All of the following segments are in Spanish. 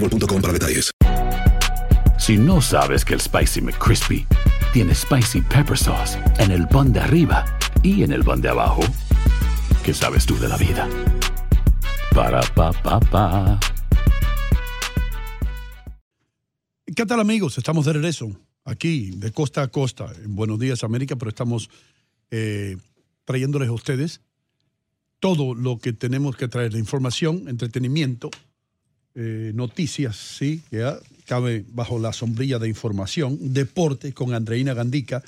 boostmobile.com para detalles. Si no sabes que el Spicy McCrispy tiene Spicy Pepper Sauce en el pan de arriba y en el pan de abajo, ¿qué sabes tú de la vida? Para, pa, pa, pa. ¿Qué tal amigos? Estamos de regreso aquí de costa a costa en Buenos Días América, pero estamos eh, trayéndoles a ustedes todo lo que tenemos que traer de información, entretenimiento, eh, noticias, sí, ya cabe bajo la sombrilla de información, deporte con Andreina Gandica,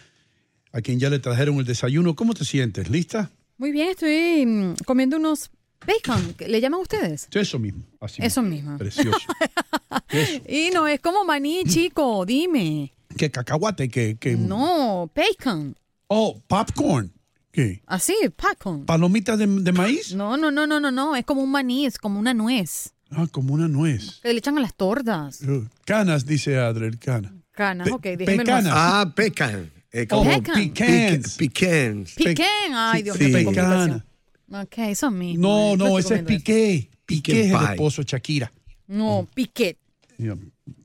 a quien ya le trajeron el desayuno. ¿Cómo te sientes? ¿Lista? Muy bien, estoy mm, comiendo unos bacon. ¿Le llaman ustedes? Eso mismo. Así Eso mismo. Precioso. Eso. Y no es como maní, chico, dime. ¿Qué cacahuate? ¿Qué? qué- No, bacon. Oh, popcorn. ¿Qué? Así, bacon. ¿Palomitas de, de maíz? No, no, no, no, no, no. Es como un maní, es como una nuez. Ah, como una nuez. Que le echan a las tortas. Uh, Canas, dice Adriel, canas. Canas, ok, déjeme pecanas. Ah, pecan. Eh, como Pecan. pecans. pecans. Piquen. Ay, Dios Sí, mío, pecana. complicación. Ok, eso mismo. No, eh, no, ese es. Piqué. Piqué Piqué es el esposo de Shakira. No, piquet.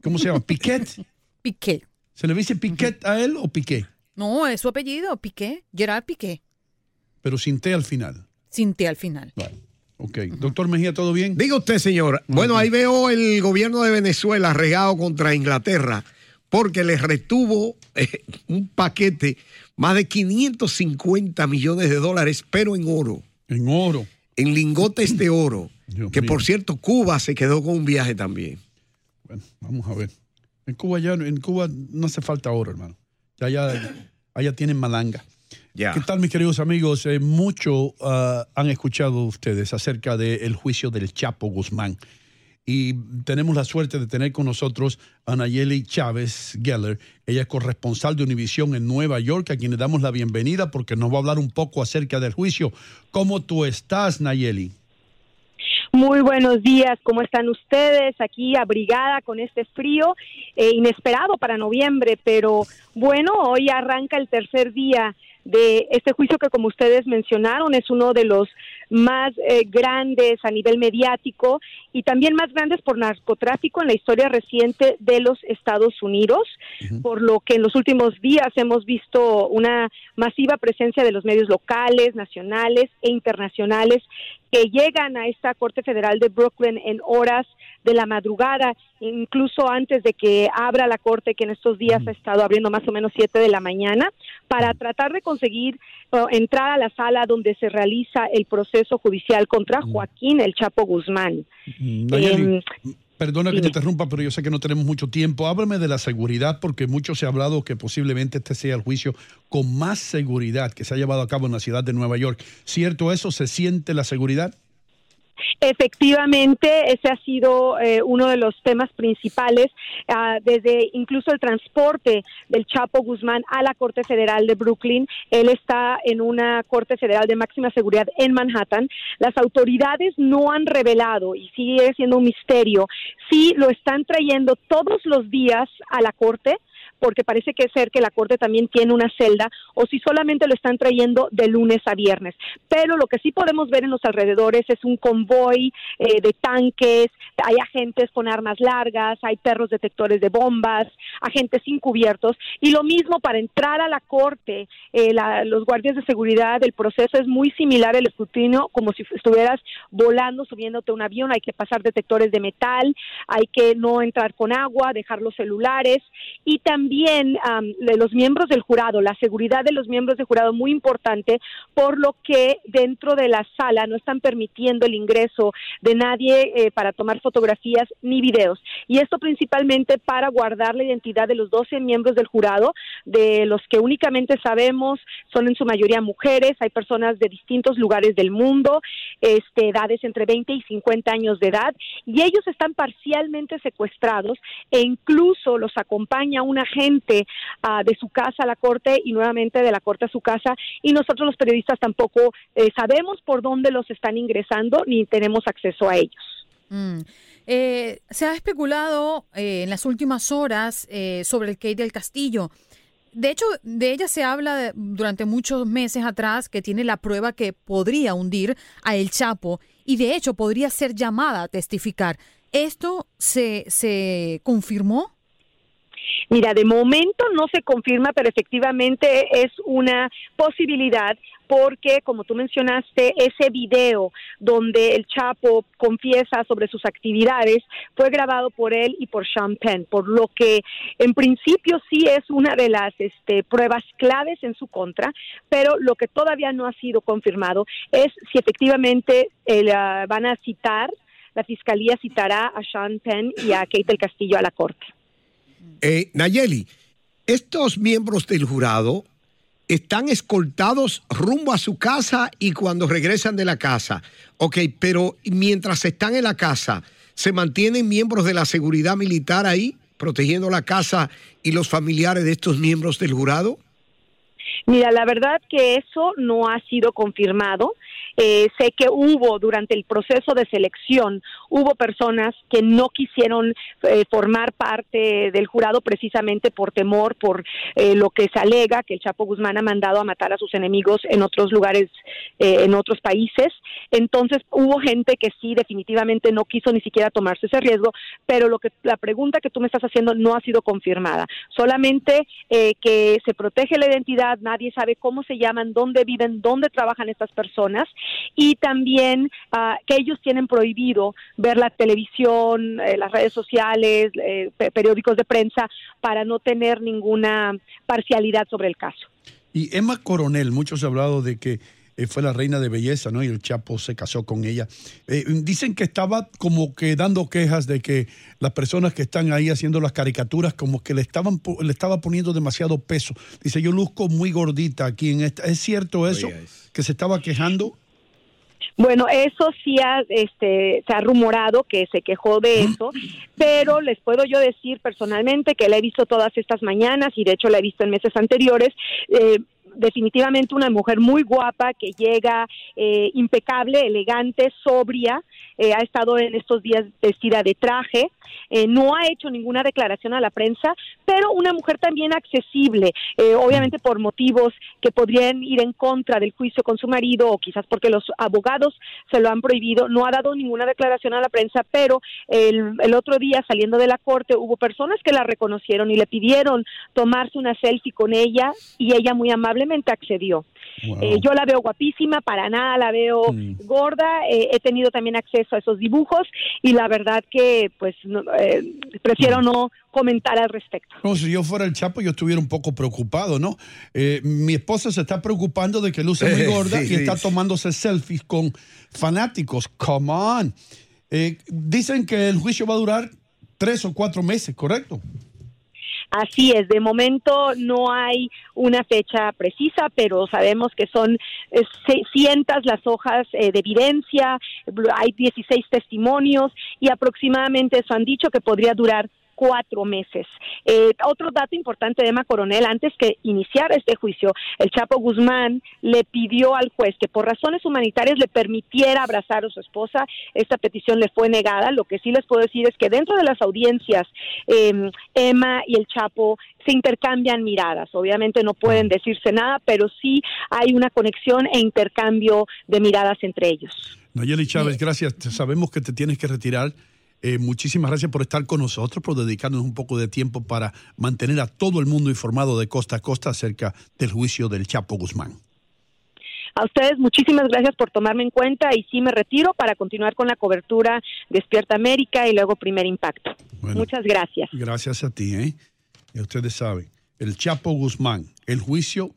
¿Cómo se llama? ¿Piquet? Piquet. ¿Se le dice Piquet a él o Piqué? No, es su apellido, Piqué. Gerard Piqué. Pero sin T al final. Sin T al final. Vale. Ok. Doctor Mejía, ¿todo bien? Diga usted, señor. Bueno, ahí veo el gobierno de Venezuela regado contra Inglaterra porque les retuvo eh, un paquete más de 550 millones de dólares, pero en oro, En oro. en lingotes de oro. Dios que mío. por cierto, Cuba se quedó con un viaje también. Bueno, vamos a ver. En Cuba ya, en Cuba no hace falta oro, hermano. Ya, ya, allá tienen malanga. ¿Qué tal, mis queridos amigos? Eh, mucho ah, han escuchado ustedes acerca del juicio del Chapo Guzmán. Y tenemos la suerte de tener con nosotros a Nayeli Chávez Geller. Ella es corresponsal de Univisión en Nueva York, a quien le damos la bienvenida porque nos va a hablar un poco acerca del juicio. ¿Cómo tú estás, Nayeli? Muy buenos días, ¿cómo están ustedes? Aquí abrigada con este frío eh, inesperado para noviembre, pero bueno, hoy arranca el tercer día de este juicio que como ustedes mencionaron es uno de los más eh, grandes a nivel mediático y también más grandes por narcotráfico en la historia reciente de los Estados Unidos, por lo que en los últimos días hemos visto una masiva presencia de los medios locales, nacionales e internacionales que llegan a esta Corte Federal de Brooklyn en horas de la madrugada, incluso antes de que abra la Corte, que en estos días ha estado abriendo más o menos 7 de la mañana, para tratar de conseguir eh, entrar a la sala donde se realiza el proceso judicial contra Joaquín El Chapo Guzmán. Em, perdona que te interrumpa, pero yo sé que no tenemos mucho tiempo. Háblame de la seguridad, porque mucho se ha hablado que posiblemente este sea el juicio con más seguridad que se ha llevado a cabo en la ciudad de Nueva York. ¿Cierto eso? ¿Se siente la seguridad? Efectivamente, ese ha sido eh, uno de los temas principales, ah, desde incluso el transporte del Chapo Guzmán a la Corte Federal de Brooklyn. Él está en una Corte Federal de máxima seguridad en Manhattan. Las autoridades no han revelado, y sigue siendo un misterio, si lo están trayendo todos los días a la Corte porque parece que ser que la Corte también tiene una celda, o si solamente lo están trayendo de lunes a viernes. Pero lo que sí podemos ver en los alrededores es un convoy eh, de tanques, hay agentes con armas largas, hay perros detectores de bombas, agentes encubiertos, y lo mismo para entrar a la Corte, eh, la- los guardias de seguridad, el proceso es muy similar al escrutinio, como si estuvieras volando, subiéndote a un avión, hay que pasar detectores de metal, hay que no entrar con agua, dejar los celulares y también am, de los miembros del jurado, la seguridad de los miembros del jurado muy importante, por lo que dentro de la sala no están permitiendo el ingreso de nadie eh, para tomar fotografías ni videos. Y esto principalmente para guardar la identidad de los 12 miembros del jurado, de los que únicamente sabemos son en su mayoría mujeres, hay personas de distintos lugares del mundo, este, edades entre 20 y 50 años de edad, y ellos están parcialmente secuestrados e incluso los acompaña un agente ah, de su casa a la corte y nuevamente de la corte a su casa, y nosotros los periodistas tampoco eh, sabemos por dónde los están ingresando ni tenemos acceso a ellos. Mm. Eh, se ha especulado eh, en las últimas horas sobre el Kate del Castillo. De hecho, de ella se habla durante muchos meses atrás que tiene la prueba que podría hundir a El Chapo y de hecho podría ser llamada a testificar. ¿Esto se, se confirmó? Mira, de momento no se confirma, pero efectivamente es una posibilidad porque, como tú mencionaste, ese video donde el Chapo confiesa sobre sus actividades fue grabado por él y por Sean Penn, por lo que en principio sí es una de las este, pruebas claves en su contra, pero lo que todavía no ha sido confirmado es si efectivamente el, ah, van a citar, la fiscalía citará a Sean Penn y a Kate del Castillo a la corte. Eh, Nayeli, estos miembros del jurado están escoltados rumbo a su casa y cuando regresan de la casa. Ok, pero mientras están en la casa, ¿se mantienen miembros de la seguridad militar ahí, protegiendo la casa y los familiares de estos miembros del jurado? Mira, la verdad que eso no ha sido confirmado. Eh, sé que hubo durante el proceso de selección, hubo personas que no quisieron eh, formar parte del jurado precisamente por temor, por eh, lo que se alega que el Chapo Guzmán ha mandado a matar a sus enemigos en otros lugares, eh, en otros países. Entonces hubo gente que sí definitivamente no quiso ni siquiera tomarse ese riesgo, pero lo que la pregunta que tú me estás haciendo no ha sido confirmada. Solamente eh, que se protege la identidad, nadie sabe cómo se llaman, dónde viven, dónde trabajan estas personas y también ah, que ellos tienen prohibido ver la televisión, eh, las redes sociales, eh, pe- periódicos de prensa para no tener ninguna parcialidad sobre el caso. Y Emma Coronel, muchos han hablado de que eh, fue la reina de belleza, ¿no? Y el Chapo se casó con ella. Eh, dicen que estaba como que dando quejas de que las personas que están ahí haciendo las caricaturas como que le estaban po- le estaba poniendo demasiado peso. Dice, yo luzco muy gordita aquí en esta. ¿Es cierto eso? Que se estaba quejando. Bueno, eso sí ha, este, se ha rumorado que se quejó de eso, pero les puedo yo decir personalmente que la he visto todas estas mañanas y de hecho la he visto en meses anteriores. eh, definitivamente una mujer muy guapa que llega eh, impecable, elegante, sobria, eh, ha estado en estos días vestida de traje, eh, no ha hecho ninguna declaración a la prensa, pero una mujer también accesible, eh, obviamente por motivos que podrían ir en contra del juicio con su marido o quizás porque los abogados se lo han prohibido, no ha dado ninguna declaración a la prensa, pero el, el otro día saliendo de la corte hubo personas que la reconocieron y le pidieron tomarse una selfie con ella y ella muy amablemente accedió. Eh, yo la veo guapísima, para nada la veo gorda, eh, he tenido también acceso a esos dibujos y la verdad que pues no, eh, prefiero no comentar al respecto. No, si yo fuera el Chapo, yo estuviera un poco preocupado, ¿no? Eh, mi esposa se está preocupando de que luce muy gorda sí, y sí, está tomándose selfies con fanáticos. Come on. Eh, dicen que el juicio va a durar tres o cuatro meses, ¿correcto? Así es, de momento no hay una fecha precisa, pero sabemos que son eh, cientos las hojas eh, de evidencia, hay 16 testimonios y aproximadamente eso han dicho que podría durar cuatro meses. Eh, otro dato importante de Emma Coronel, antes que iniciara este juicio, el Chapo Guzmán le pidió al juez que por razones humanitarias le permitiera abrazar a su esposa. Esta petición le fue negada. Lo que sí les puedo decir es que dentro de las audiencias, eh, Emma y el Chapo se intercambian miradas. Obviamente no pueden decirse nada, pero sí hay una conexión e intercambio de miradas entre ellos. Nayeli Chávez, gracias. Sabemos que te tienes que retirar. Eh, muchísimas gracias por estar con nosotros, por dedicarnos un poco de tiempo para mantener a todo el mundo informado de costa a costa acerca del juicio del Chapo Guzmán. A ustedes muchísimas gracias por tomarme en cuenta y sí me retiro para continuar con la cobertura Despierta América y luego Primer Impacto. Muchas gracias. Gracias a ti. ¿eh? Y ustedes saben, el Chapo Guzmán, el juicio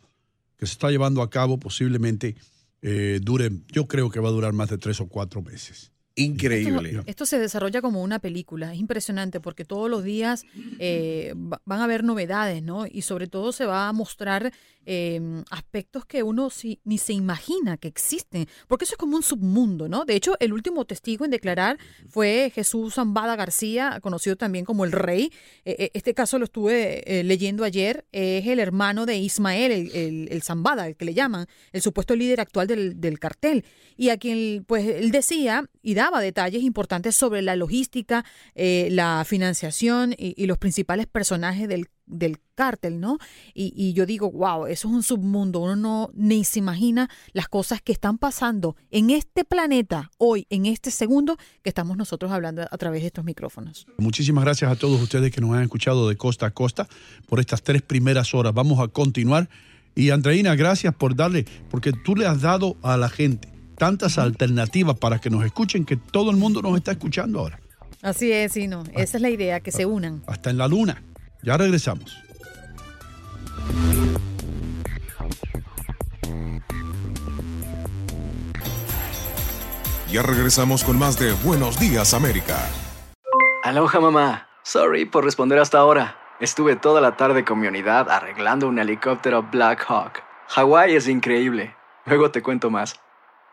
que se está llevando a cabo posiblemente eh, dure, yo creo que va a durar más de tres o cuatro meses. Increíble. Esto, se desarrolla como una película, es impresionante porque todos los días eh, van a haber novedades, ¿no? Y sobre todo se va a mostrar Em, aspectos que uno ni se imagina que existen, porque eso es como un submundo, ¿no? De hecho, el último testigo en declarar fue Jesús Zambada García, conocido también como el Rey. E, e, este caso lo estuve eh, leyendo ayer, es el hermano de Ismael, el, Zambada, el que le llaman, el supuesto líder actual del, cartel, y a quien, pues, él decía y daba detalles importantes sobre la logística, eh, la financiación y, y los principales personajes del del cártel, ¿no? Y, yo digo, wow, eso es un submundo, uno no ni se imagina las cosas que están pasando en este planeta hoy, en este segundo que estamos nosotros hablando a través de estos micrófonos. Muchísimas gracias a todos ustedes que nos han escuchado de costa a costa por estas tres primeras horas. Vamos a continuar. Y Andreina, gracias por darle, porque tú le has dado a la gente tantas alternativas para que nos escuchen que todo el mundo nos está escuchando ahora. Así es, sí, no. Esa es la idea, que se unan. Hasta en la luna. Ya regresamos. Ya regresamos con más de Buenos Días América. Aloha mamá. Sorry por responder hasta ahora. Estuve toda la tarde con mi unidad arreglando un helicóptero Black Hawk. Hawái es increíble. Luego te cuento más.